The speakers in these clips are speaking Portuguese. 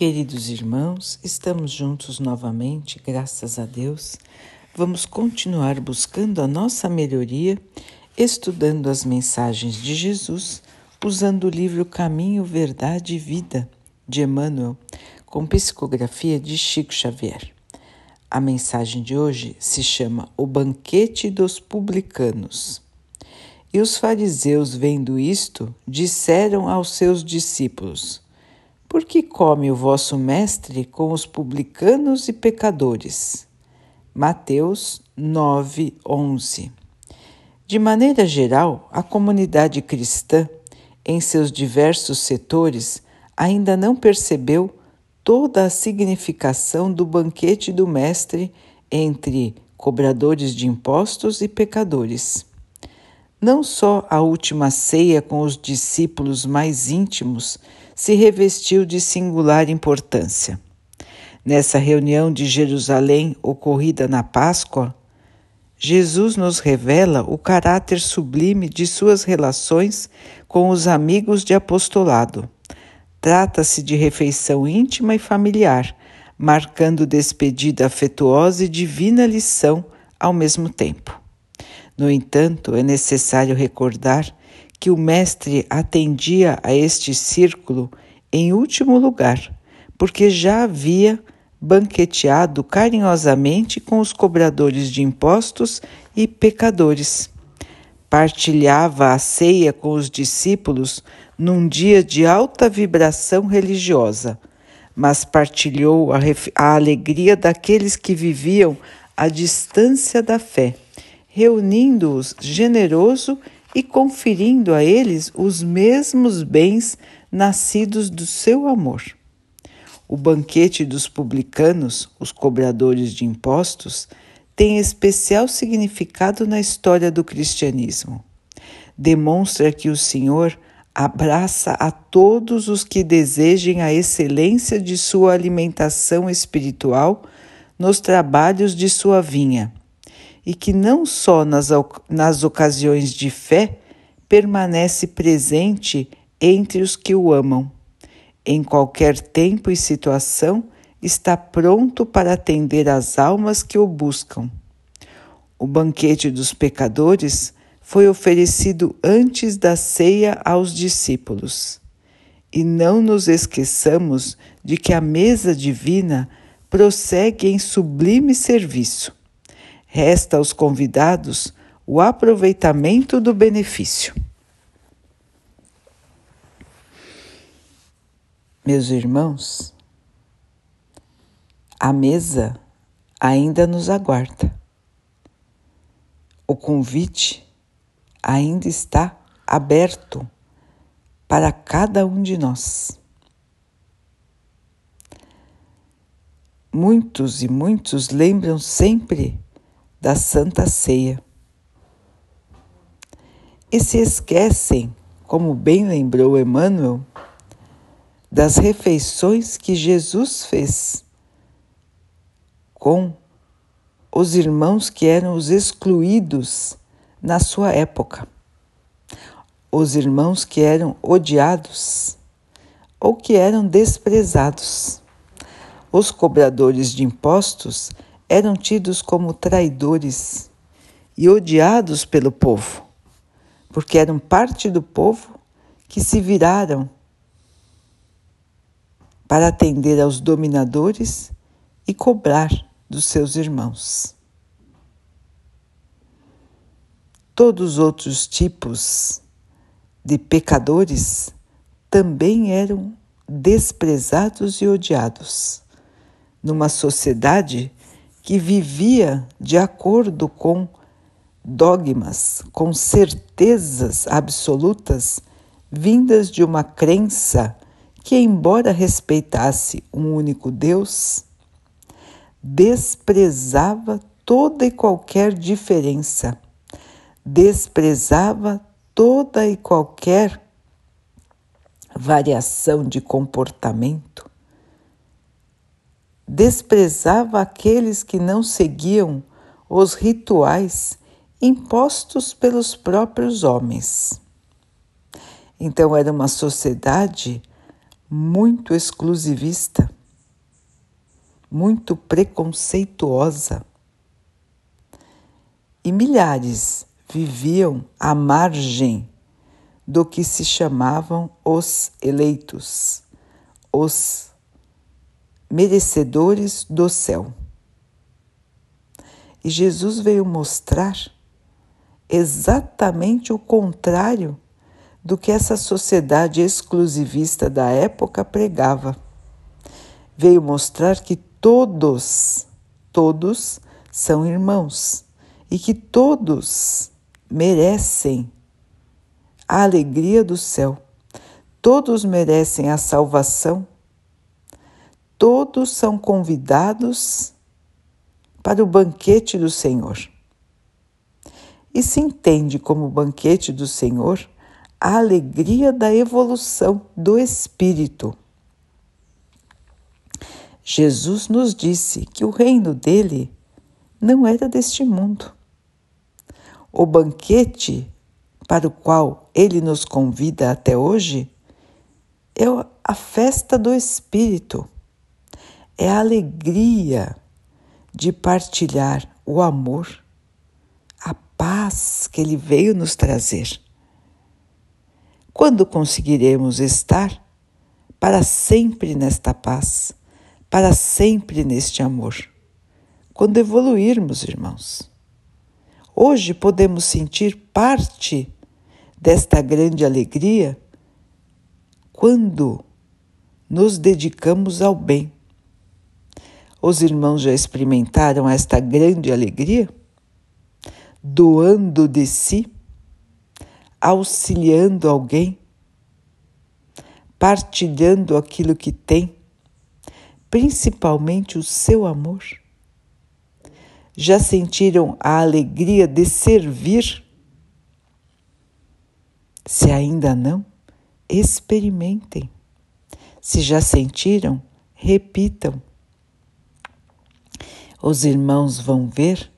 Queridos irmãos, estamos juntos novamente, graças a Deus. Vamos continuar buscando a nossa melhoria, estudando as mensagens de Jesus, usando o livro Caminho, Verdade e Vida, de Emmanuel, com psicografia de Chico Xavier. A mensagem de hoje se chama O Banquete dos Publicanos. E os fariseus, vendo isto, disseram aos seus discípulos: por que come o vosso mestre com os publicanos e pecadores? Mateus 9, 11. De maneira geral, a comunidade cristã, em seus diversos setores, ainda não percebeu toda a significação do banquete do Mestre entre cobradores de impostos e pecadores. Não só a última ceia com os discípulos mais íntimos se revestiu de singular importância. Nessa reunião de Jerusalém ocorrida na Páscoa, Jesus nos revela o caráter sublime de suas relações com os amigos de apostolado. Trata-se de refeição íntima e familiar, marcando despedida afetuosa e divina lição ao mesmo tempo. No entanto, é necessário recordar que o Mestre atendia a este círculo em último lugar, porque já havia banqueteado carinhosamente com os cobradores de impostos e pecadores. Partilhava a ceia com os discípulos num dia de alta vibração religiosa, mas partilhou a, a alegria daqueles que viviam à distância da fé, reunindo-os generoso e conferindo a eles os mesmos bens nascidos do seu amor. O banquete dos publicanos, os cobradores de impostos, tem especial significado na história do cristianismo. Demonstra que o Senhor abraça a todos os que desejem a excelência de sua alimentação espiritual nos trabalhos de sua vinha e que não só nas, nas ocasiões de fé permanece presente entre os que o amam. Em qualquer tempo e situação, está pronto para atender às almas que o buscam. O banquete dos pecadores foi oferecido antes da ceia aos discípulos. E não nos esqueçamos de que a mesa divina prossegue em sublime serviço. Resta aos convidados o aproveitamento do benefício. Meus irmãos, a mesa ainda nos aguarda. O convite ainda está aberto para cada um de nós. Muitos e muitos lembram sempre da Santa Ceia. E se esquecem, como bem lembrou Emmanuel, das refeições que Jesus fez com os irmãos que eram os excluídos na sua época, os irmãos que eram odiados ou que eram desprezados. Os cobradores de impostos eram tidos como traidores e odiados pelo povo, porque eram parte do povo que se viraram para atender aos dominadores e cobrar dos seus irmãos. Todos os outros tipos de pecadores também eram desprezados e odiados numa sociedade que vivia de acordo com dogmas, com certezas absolutas vindas de uma crença que, embora respeitasse um único Deus, desprezava toda e qualquer diferença, desprezava toda e qualquer variação de comportamento, desprezava aqueles que não seguiam os rituais impostos pelos próprios homens. Então, era uma sociedade muito exclusivista, muito preconceituosa. E milhares viviam à margem do que se chamavam os eleitos, os merecedores do céu. E Jesus veio mostrar exatamente o contrário do que essa sociedade exclusivista da época pregava. Veio mostrar que todos, todos são irmãos e que todos merecem a alegria do céu. Todos merecem a salvação. Todos são convidados para o banquete do Senhor. E se entende como banquete do Senhor a alegria da evolução do espírito. Jesus nos disse que o reino dele não era deste mundo. O banquete para o qual ele nos convida até hoje é a festa do Espírito, é a alegria de partilhar o amor, a paz que ele veio nos trazer. Quando conseguiremos estar para sempre nesta paz, para sempre neste amor? Quando evoluirmos, irmãos. Hoje podemos sentir parte desta grande alegria quando nos dedicamos ao bem. Os irmãos já experimentaram esta grande alegria? Doando de si, auxiliando alguém, partilhando aquilo que tem, principalmente o seu amor. Já sentiram a alegria de servir? Se ainda não, experimentem. Se já sentiram, repitam. Os irmãos vão ver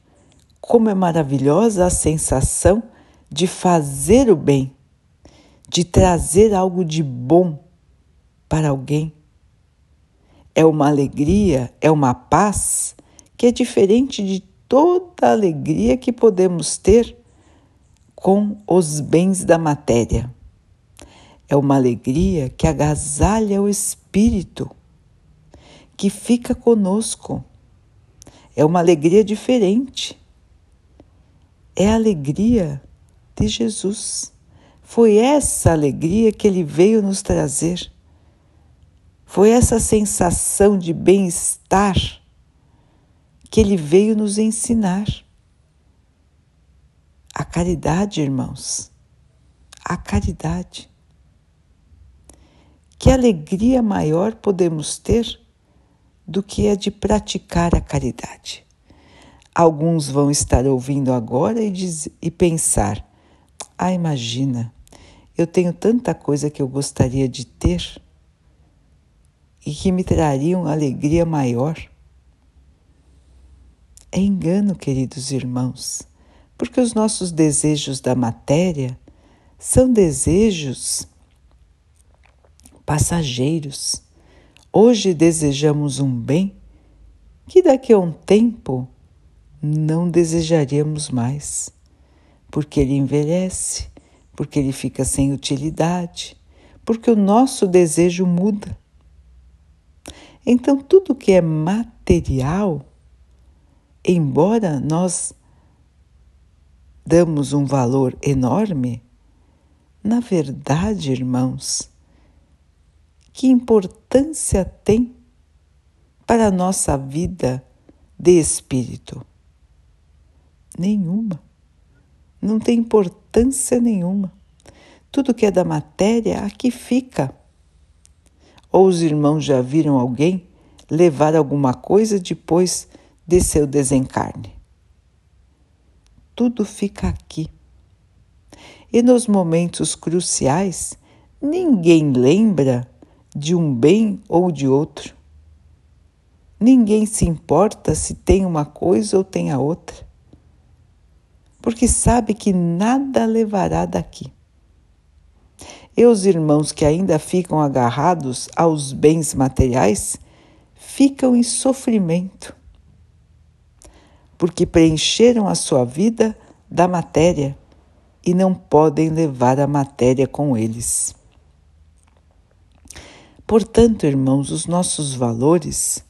como é maravilhosa a sensação de fazer o bem, de trazer algo de bom para alguém. É uma alegria, é uma paz que é diferente de toda a alegria que podemos ter com os bens da matéria. É uma alegria que agasalha o espírito, que fica conosco. É uma alegria diferente. É a alegria de Jesus. Foi essa alegria que ele veio nos trazer. Foi essa sensação de bem-estar que ele veio nos ensinar. A caridade, irmãos, a caridade. Que alegria maior podemos ter do que a de praticar a caridade? Alguns vão estar ouvindo agora e, diz, e pensar: ah, imagina, eu tenho tanta coisa que eu gostaria de ter e que me trariam alegria maior. É engano, queridos irmãos porque os nossos desejos da matéria são desejos passageiros. Hoje desejamos um bem que daqui a um tempo não desejaríamos mais, porque ele envelhece, porque ele fica sem utilidade, porque o nosso desejo muda. Então, tudo que é material, embora nós damos um valor enorme? Na verdade, irmãos, que importância tem para a nossa vida de espírito? Nenhuma. Não tem importância nenhuma. Tudo que é da matéria aqui fica. Ou os irmãos já viram alguém levar alguma coisa depois de seu desencarne? tudo fica aqui. E nos momentos cruciais, ninguém lembra de um bem ou de outro. Ninguém se importa se tem uma coisa ou tem a outra, porque sabe que nada levará daqui. e os irmãos que ainda ficam agarrados aos bens materiais ficam em sofrimento, porque preencheram a sua vida da matéria e não podem levar a matéria com eles. Portanto, irmãos, os nossos valores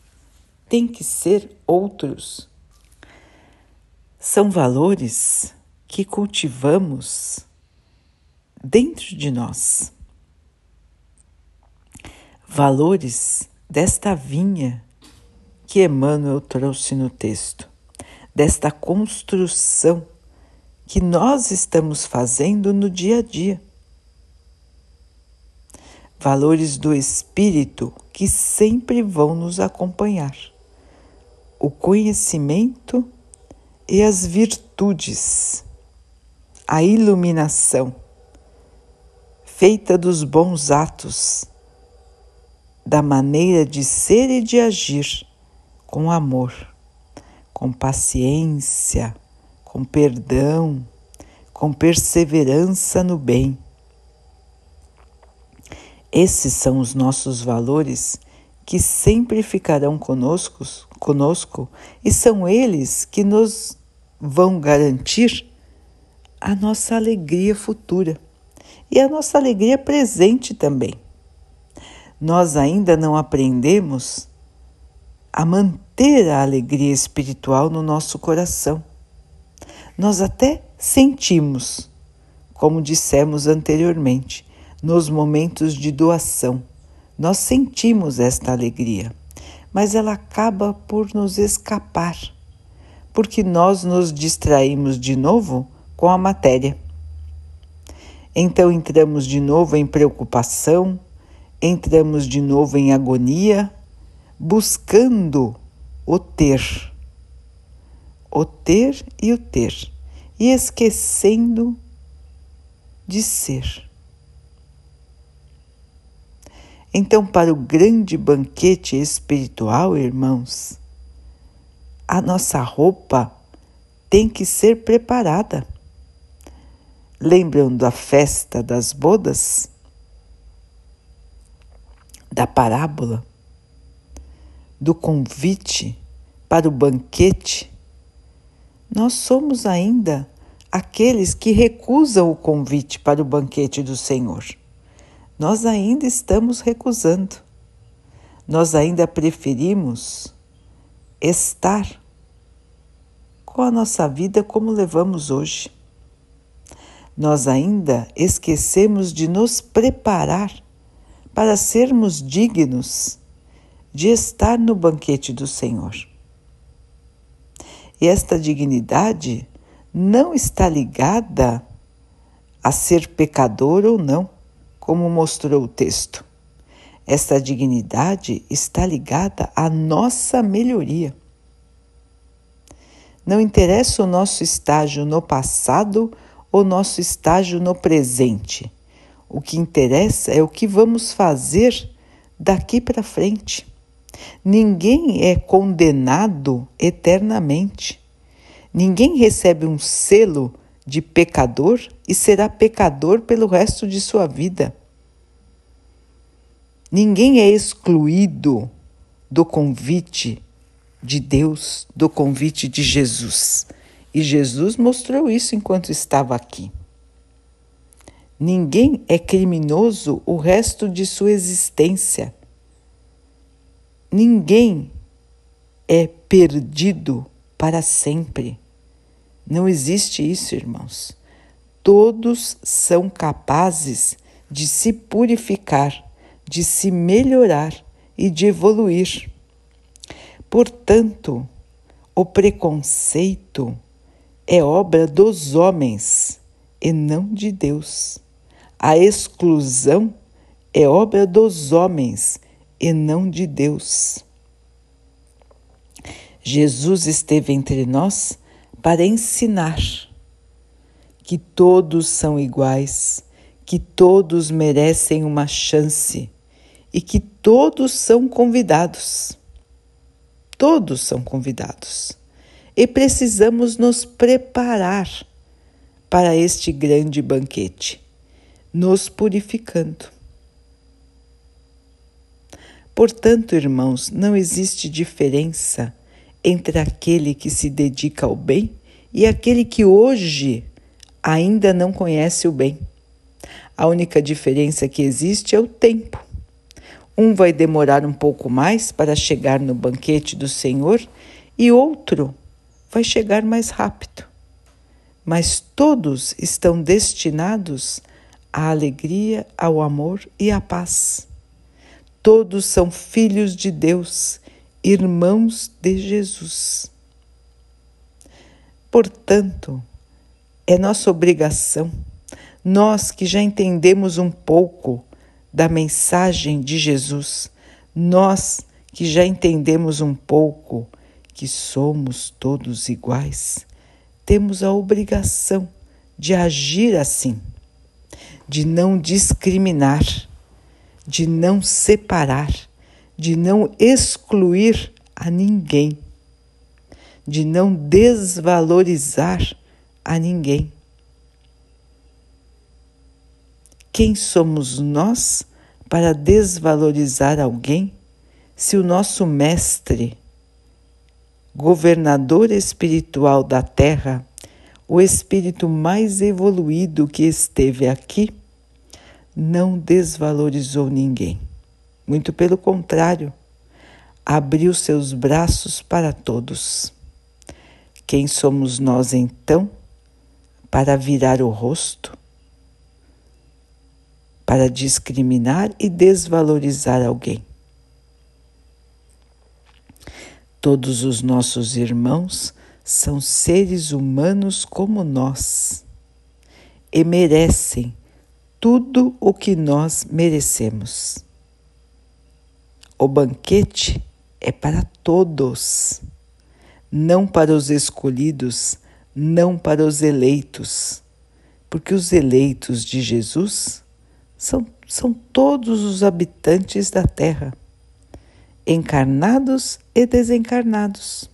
têm que ser outros. São valores que cultivamos dentro de nós. Valores desta vinha que Emmanuel trouxe no texto, desta construção que nós estamos fazendo no dia a dia. Valores do espírito que sempre vão nos acompanhar. O conhecimento e as virtudes, a iluminação feita dos bons atos, da maneira de ser e de agir com amor, com paciência, com perdão, com perseverança no bem. Esses são os nossos valores que sempre ficarão conosco, conosco e são eles que nos vão garantir a nossa alegria futura e a nossa alegria presente também. Nós ainda não aprendemos a manter a alegria espiritual no nosso coração. Nós até sentimos, como dissemos anteriormente, nos momentos de doação. Nós sentimos esta alegria, mas ela acaba por nos escapar, porque nós nos distraímos de novo com a matéria. Então entramos de novo em preocupação, entramos de novo em agonia, buscando o ter, o ter e o ter, e esquecendo de ser. Então, para o grande banquete espiritual, irmãos, a nossa roupa tem que ser preparada. Lembram da festa das bodas? Da parábola? Do convite para o banquete? Nós somos ainda aqueles que recusam o convite para o banquete do Senhor. Nós ainda estamos recusando. Nós ainda preferimos estar com a nossa vida como levamos hoje nós ainda esquecemos de nos preparar para sermos dignos de estar no banquete do Senhor. E esta dignidade não está ligada a ser pecador ou não, como mostrou o texto. Esta dignidade está ligada à nossa melhoria. Não interessa o nosso estágio no passado o nosso estágio no presente. O que interessa é o que vamos fazer daqui para frente. Ninguém é condenado eternamente. Ninguém recebe um selo de pecador e será pecador pelo resto de sua vida. Ninguém é excluído do convite de Deus, do convite de Jesus. E Jesus mostrou isso enquanto estava aqui. Ninguém é criminoso o resto de sua existência. Ninguém é perdido para sempre. Não existe isso, irmãos. Todos são capazes de se purificar, de se melhorar e de evoluir. Portanto, o preconceito é obra dos homens e não de Deus. A exclusão é obra dos homens e não de Deus. Jesus esteve entre nós para ensinar que todos são iguais, que todos merecem uma chance e que todos são convidados. Todos são convidados e precisamos nos preparar para este grande banquete. nos purificando. Portanto, irmãos, não existe diferença entre aquele que se dedica ao bem e aquele que hoje ainda não conhece o bem. A única diferença que existe é o tempo. Um vai demorar um pouco mais para chegar no banquete do Senhor e outro vai chegar mais rápido. Mas todos estão destinados à alegria, ao amor e à paz. Todos são filhos de Deus, irmãos de Jesus. Portanto, é nossa obrigação, nós que já entendemos um pouco da mensagem de Jesus, nós que já entendemos um pouco que somos todos iguais, temos a obrigação de agir assim, de não discriminar de não separar, de não excluir a ninguém, de não desvalorizar a ninguém. Quem somos nós para desvalorizar alguém se o nosso mestre, governador espiritual da Terra, o espírito mais evoluído que esteve aqui, não desvalorizou ninguém. Muito pelo contrário, abriu seus braços para todos. Quem somos nós então para virar o rosto, para discriminar e desvalorizar alguém? Todos os nossos irmãos são seres humanos como nós e merecem tudo o que nós merecemos. O banquete é para todos, não para os escolhidos, não para os eleitos, porque os eleitos de Jesus são, são todos os habitantes da terra, encarnados e desencarnados.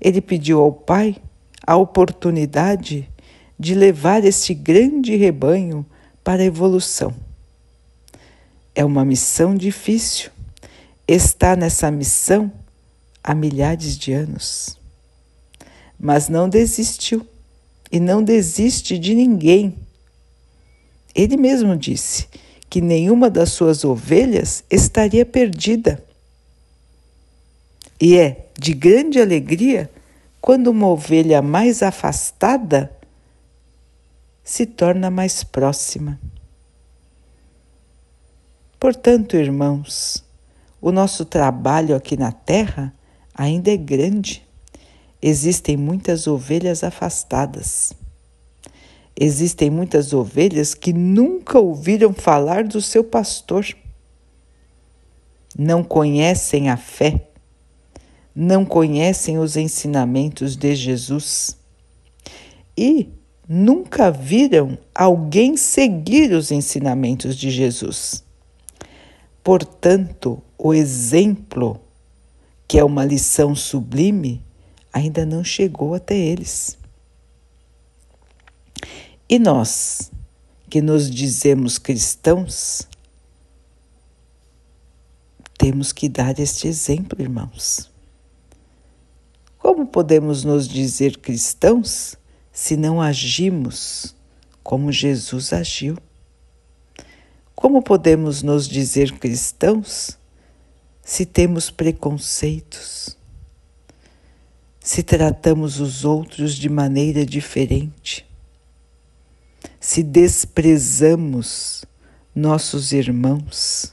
Ele pediu ao Pai a oportunidade de levar este grande rebanho para a evolução. É uma missão difícil. Está nessa missão há milhares de anos. Mas não desistiu e não desiste de ninguém. Ele mesmo disse que nenhuma das suas ovelhas estaria perdida. E é de grande alegria quando uma ovelha mais afastada se torna mais próxima. Portanto, irmãos, o nosso trabalho aqui na Terra ainda é grande. Existem muitas ovelhas afastadas. Existem muitas ovelhas que nunca ouviram falar do seu pastor. Não conhecem a fé, não conhecem os ensinamentos de Jesus. E nunca viram alguém seguir os ensinamentos de Jesus. Portanto, o exemplo, que é uma lição sublime, ainda não chegou até eles. E nós, que nos dizemos cristãos, temos que dar este exemplo, irmãos. Como podemos nos dizer cristãos se não agimos como Jesus agiu? Como podemos nos dizer cristãos se temos preconceitos? Se tratamos os outros de maneira diferente? Se desprezamos nossos irmãos?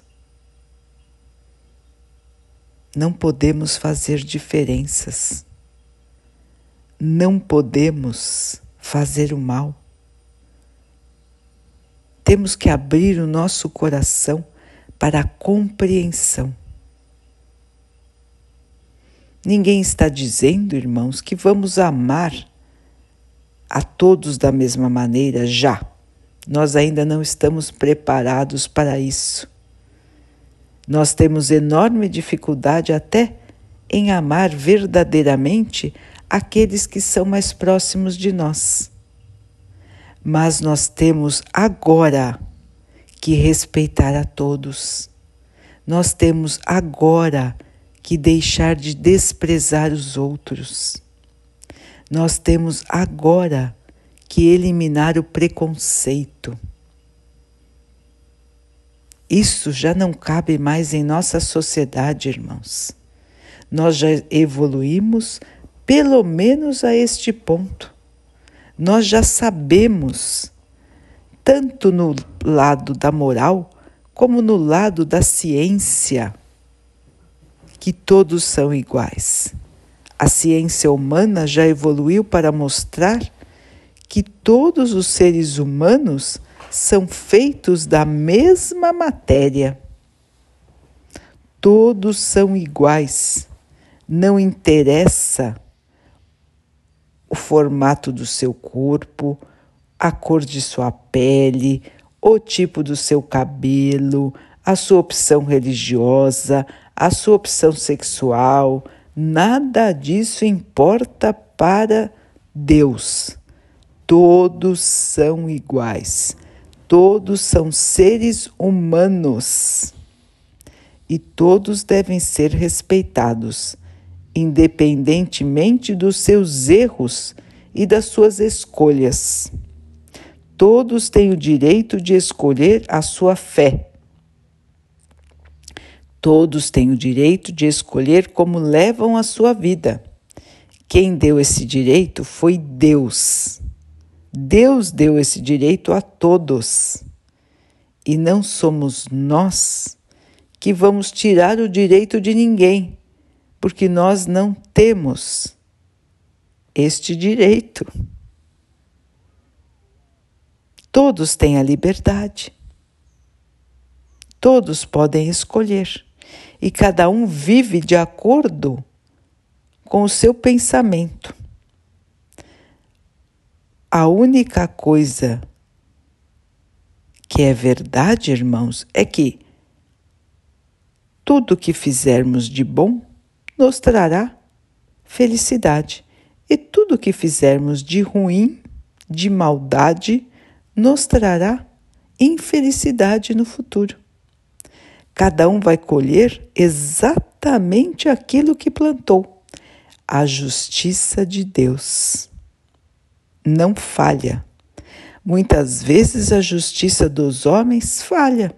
Não podemos fazer diferenças não podemos fazer o mal. Temos que abrir o nosso coração para a compreensão. Ninguém está dizendo, irmãos, que vamos amar a todos da mesma maneira já. Nós ainda não estamos preparados para isso. Nós temos enorme dificuldade até em amar verdadeiramente aqueles que são mais próximos de nós. Mas nós temos agora que respeitar a todos. Nós temos agora que deixar de desprezar os outros. Nós temos agora que eliminar o preconceito. Isso já não cabe mais em nossa sociedade, irmãos. Nós já evoluímos pelo menos a este ponto. Nós já sabemos, tanto no lado da moral como no lado da ciência, que todos são iguais. A ciência humana já evoluiu para mostrar que todos os seres humanos são feitos da mesma matéria. Todos são iguais. Não interessa o formato do seu corpo, a cor de sua pele, o tipo do seu cabelo, a sua opção religiosa, a sua opção sexual, nada disso importa para Deus. Todos são iguais. Todos são seres humanos e todos devem ser respeitados, independentemente dos seus erros e das suas escolhas. Todos têm o direito de escolher a sua fé. Todos têm o direito de escolher como levam a sua vida. Quem deu esse direito foi Deus. Deus deu esse direito a todos. E não somos nós que vamos tirar o direito de ninguém, porque nós não temos este direito. Todos têm a liberdade. Todos podem escolher. E cada um vive de acordo com o seu pensamento. A única coisa que é verdade, irmãos, é que tudo que fizermos de bom nos trará felicidade, e tudo que fizermos de ruim, de maldade, nos trará infelicidade no futuro. Cada um vai colher exatamente aquilo que plantou a justiça de Deus não falha. Muitas vezes a justiça dos homens falha,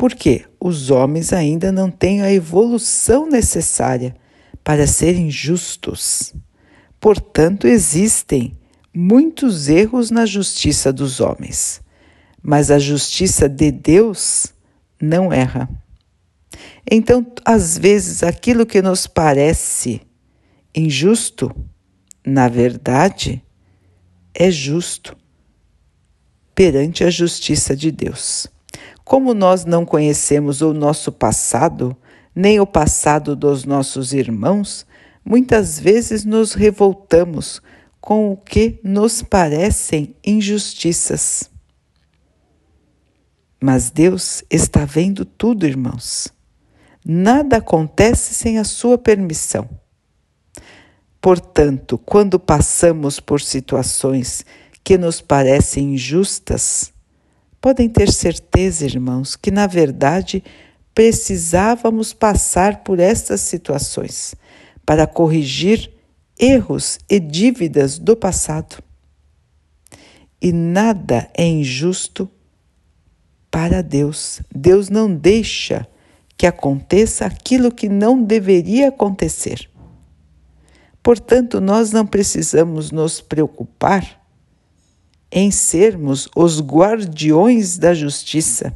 porque os homens ainda não têm a evolução necessária para serem justos. Portanto, existem muitos erros na justiça dos homens, mas a justiça de Deus não erra. Então, às vezes, aquilo que nos parece injusto, na verdade, é justo perante a justiça de Deus. Como nós não conhecemos o nosso passado, nem o passado dos nossos irmãos, muitas vezes nos revoltamos com o que nos parecem injustiças. Mas Deus está vendo tudo, irmãos. Nada acontece sem a sua permissão. Portanto, quando passamos por situações que nos parecem injustas, podem ter certeza, irmãos, que na verdade precisávamos passar por estas situações para corrigir erros e dívidas do passado. E nada é injusto para Deus. Deus não deixa que aconteça aquilo que não deveria acontecer. Portanto, nós não precisamos nos preocupar em sermos os guardiões da justiça,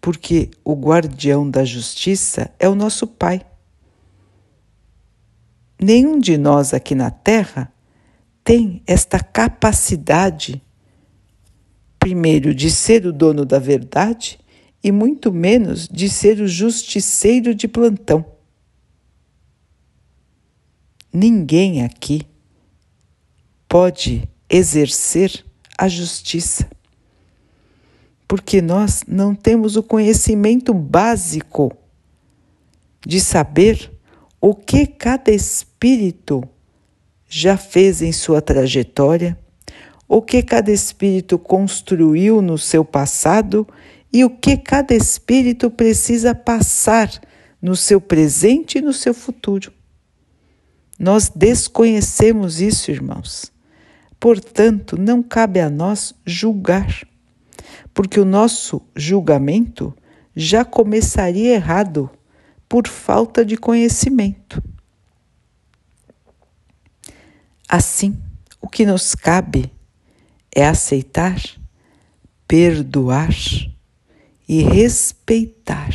porque o guardião da justiça é o nosso Pai. Nenhum de nós aqui na Terra tem esta capacidade, primeiro, de ser o dono da verdade e muito menos de ser o justiceiro de plantão. Ninguém aqui pode exercer a justiça, porque nós não temos o conhecimento básico de saber o que cada espírito já fez em sua trajetória, o que cada espírito construiu no seu passado e o que cada espírito precisa passar no seu presente e no seu futuro. Nós desconhecemos isso, irmãos. Portanto, não cabe a nós julgar, porque o nosso julgamento já começaria errado por falta de conhecimento. Assim, o que nos cabe é aceitar, perdoar e respeitar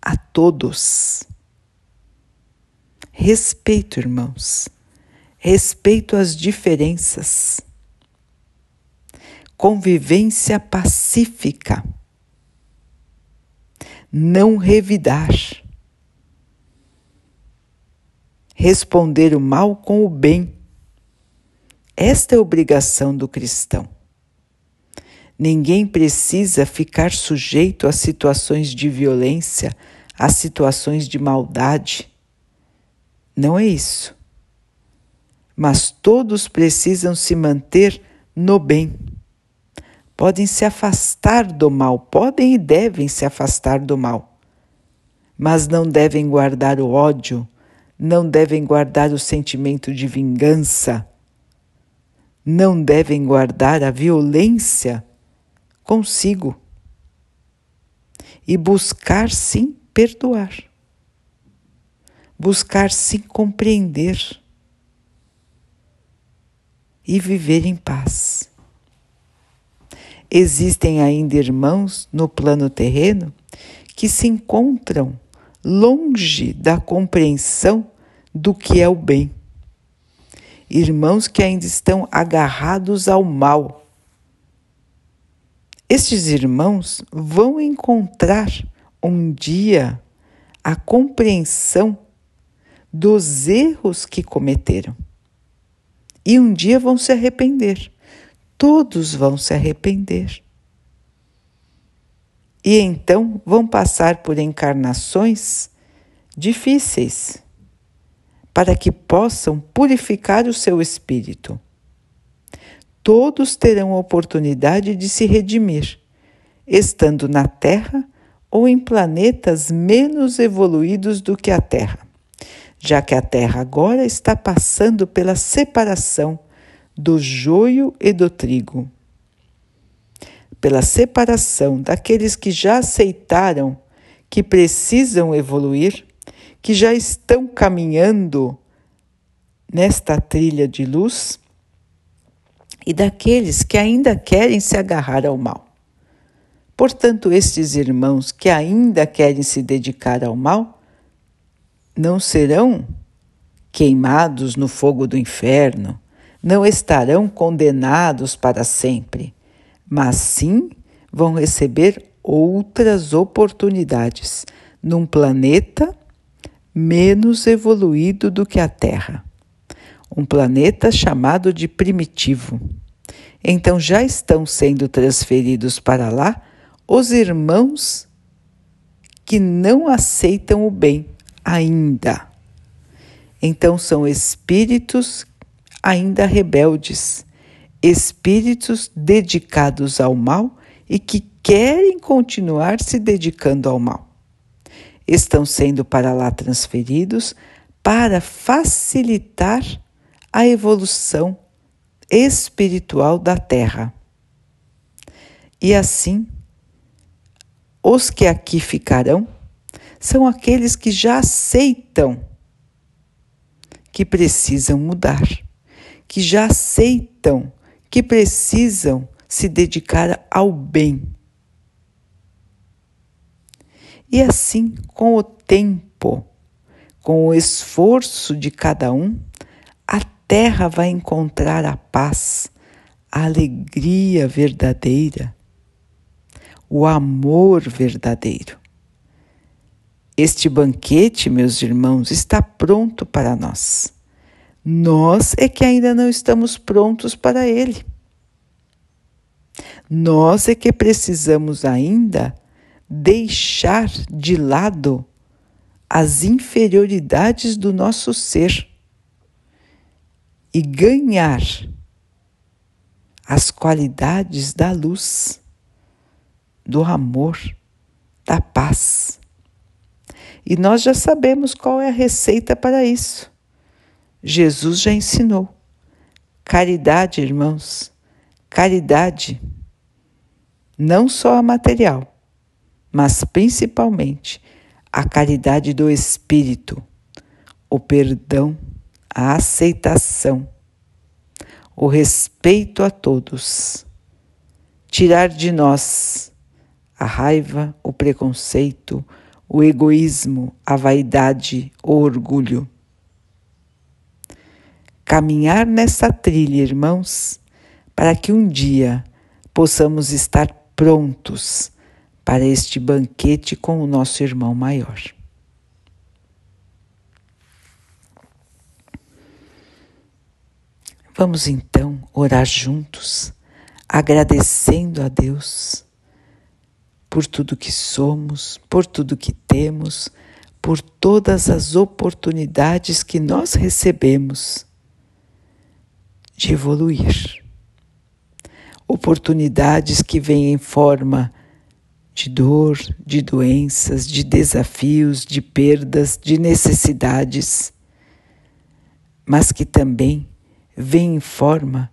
a todos. Respeito, irmãos, respeito às diferenças, convivência pacífica, não revidar, responder o mal com o bem. Esta é a obrigação do cristão. Ninguém precisa ficar sujeito a situações de violência, a situações de maldade. Não é isso. Mas todos precisam se manter no bem. Podem se afastar do mal, podem e devem se afastar do mal, mas não devem guardar o ódio, não devem guardar o sentimento de vingança, não devem guardar a violência consigo e buscar sim perdoar, buscar sim compreender e viver em paz. Existem ainda irmãos no plano terreno que se encontram longe da compreensão do que é o bem. Irmãos que ainda estão agarrados ao mal estes irmãos vão encontrar um dia a compreensão dos erros que cometeram. E um dia vão se arrepender. Todos vão se arrepender. E então vão passar por encarnações difíceis para que possam purificar o seu espírito todos terão a oportunidade de se redimir, estando na Terra ou em planetas menos evoluídos do que a Terra, já que a Terra agora está passando pela separação do joio e do trigo. Pela separação daqueles que já aceitaram que precisam evoluir, que já estão caminhando nesta trilha de luz e daqueles que ainda querem se agarrar ao mal. Portanto, estes irmãos que ainda querem se dedicar ao mal não serão queimados no fogo do inferno, não estarão condenados para sempre, mas sim vão receber outras oportunidades num planeta menos evoluído do que a Terra um planeta chamado de primitivo. Então já estão sendo transferidos para lá os irmãos que não aceitam o bem ainda. Então são espíritos ainda rebeldes, espíritos dedicados ao mal e que querem continuar se dedicando ao mal. Estão sendo para lá transferidos para facilitar a evolução espiritual da Terra. E assim, os que aqui ficarão são aqueles que já aceitam que precisam mudar, que já aceitam que precisam se dedicar ao bem. E assim, com o tempo, com o esforço de cada um, terra vai encontrar a paz, a alegria verdadeira, o amor verdadeiro. Este banquete, meus irmãos, está pronto para nós. Nós é que ainda não estamos prontos para ele. Nós é que precisamos ainda deixar de lado as inferioridades do nosso ser e ganhar as qualidades da luz, do amor, da paz. E nós já sabemos qual é a receita para isso. Jesus já ensinou. Caridade, irmãos, caridade, não só a material, mas principalmente a caridade do espírito, o perdão, a aceitação, o respeito a todos, tirar de nós a raiva, o preconceito, o egoísmo, a vaidade, o orgulho. Caminhar nessa trilha, irmãos, para que um dia possamos estar prontos para este banquete com o nosso irmão maior. Vamos então orar juntos, agradecendo a Deus por tudo que somos, por tudo que temos, por todas as oportunidades que nós recebemos de evoluir. Oportunidades que vêm em forma de dor, de doenças, de desafios, de perdas, de necessidades, mas que também vem em forma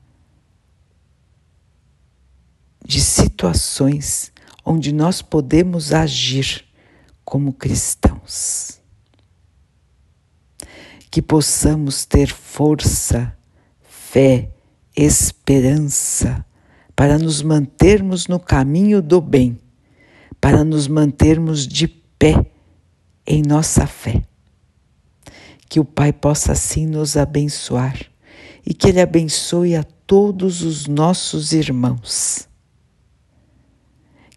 de situações onde nós podemos agir como cristãos. Que possamos ter força, fé, esperança para nos mantermos no caminho do bem, para nos mantermos de pé em nossa fé. Que o Pai possa assim nos abençoar e que Ele abençoe a todos os nossos irmãos.